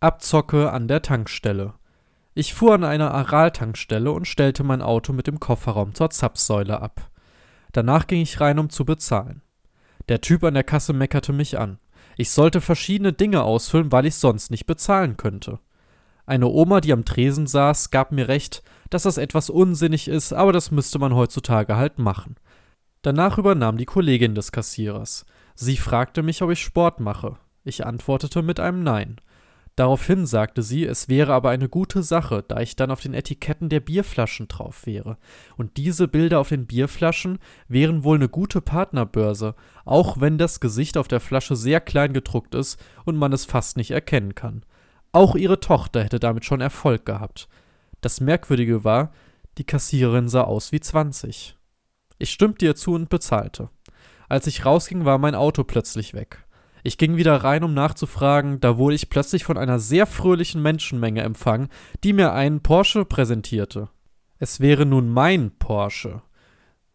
Abzocke an der Tankstelle. Ich fuhr an einer Aral-Tankstelle und stellte mein Auto mit dem Kofferraum zur Zapfsäule ab. Danach ging ich rein, um zu bezahlen. Der Typ an der Kasse meckerte mich an. Ich sollte verschiedene Dinge ausfüllen, weil ich sonst nicht bezahlen könnte. Eine Oma, die am Tresen saß, gab mir recht, dass das etwas unsinnig ist, aber das müsste man heutzutage halt machen. Danach übernahm die Kollegin des Kassierers. Sie fragte mich, ob ich Sport mache. Ich antwortete mit einem Nein. Daraufhin sagte sie, es wäre aber eine gute Sache, da ich dann auf den Etiketten der Bierflaschen drauf wäre. Und diese Bilder auf den Bierflaschen wären wohl eine gute Partnerbörse, auch wenn das Gesicht auf der Flasche sehr klein gedruckt ist und man es fast nicht erkennen kann. Auch ihre Tochter hätte damit schon Erfolg gehabt. Das Merkwürdige war, die Kassiererin sah aus wie 20. Ich stimmte ihr zu und bezahlte. Als ich rausging, war mein Auto plötzlich weg. Ich ging wieder rein, um nachzufragen, da wurde ich plötzlich von einer sehr fröhlichen Menschenmenge empfangen, die mir einen Porsche präsentierte. Es wäre nun mein Porsche.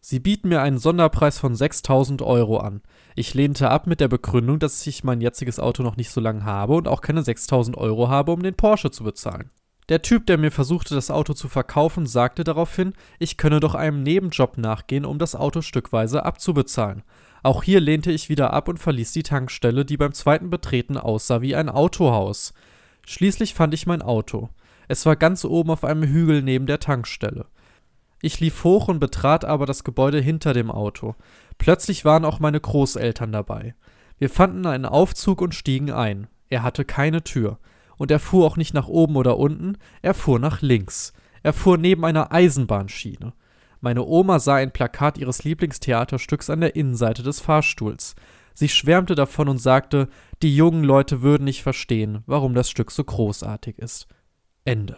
Sie bieten mir einen Sonderpreis von 6000 Euro an. Ich lehnte ab mit der Begründung, dass ich mein jetziges Auto noch nicht so lange habe und auch keine 6000 Euro habe, um den Porsche zu bezahlen. Der Typ, der mir versuchte, das Auto zu verkaufen, sagte daraufhin, ich könne doch einem Nebenjob nachgehen, um das Auto stückweise abzubezahlen. Auch hier lehnte ich wieder ab und verließ die Tankstelle, die beim zweiten Betreten aussah wie ein Autohaus. Schließlich fand ich mein Auto. Es war ganz oben auf einem Hügel neben der Tankstelle. Ich lief hoch und betrat aber das Gebäude hinter dem Auto. Plötzlich waren auch meine Großeltern dabei. Wir fanden einen Aufzug und stiegen ein. Er hatte keine Tür. Und er fuhr auch nicht nach oben oder unten, er fuhr nach links. Er fuhr neben einer Eisenbahnschiene. Meine Oma sah ein Plakat ihres Lieblingstheaterstücks an der Innenseite des Fahrstuhls. Sie schwärmte davon und sagte, die jungen Leute würden nicht verstehen, warum das Stück so großartig ist. Ende.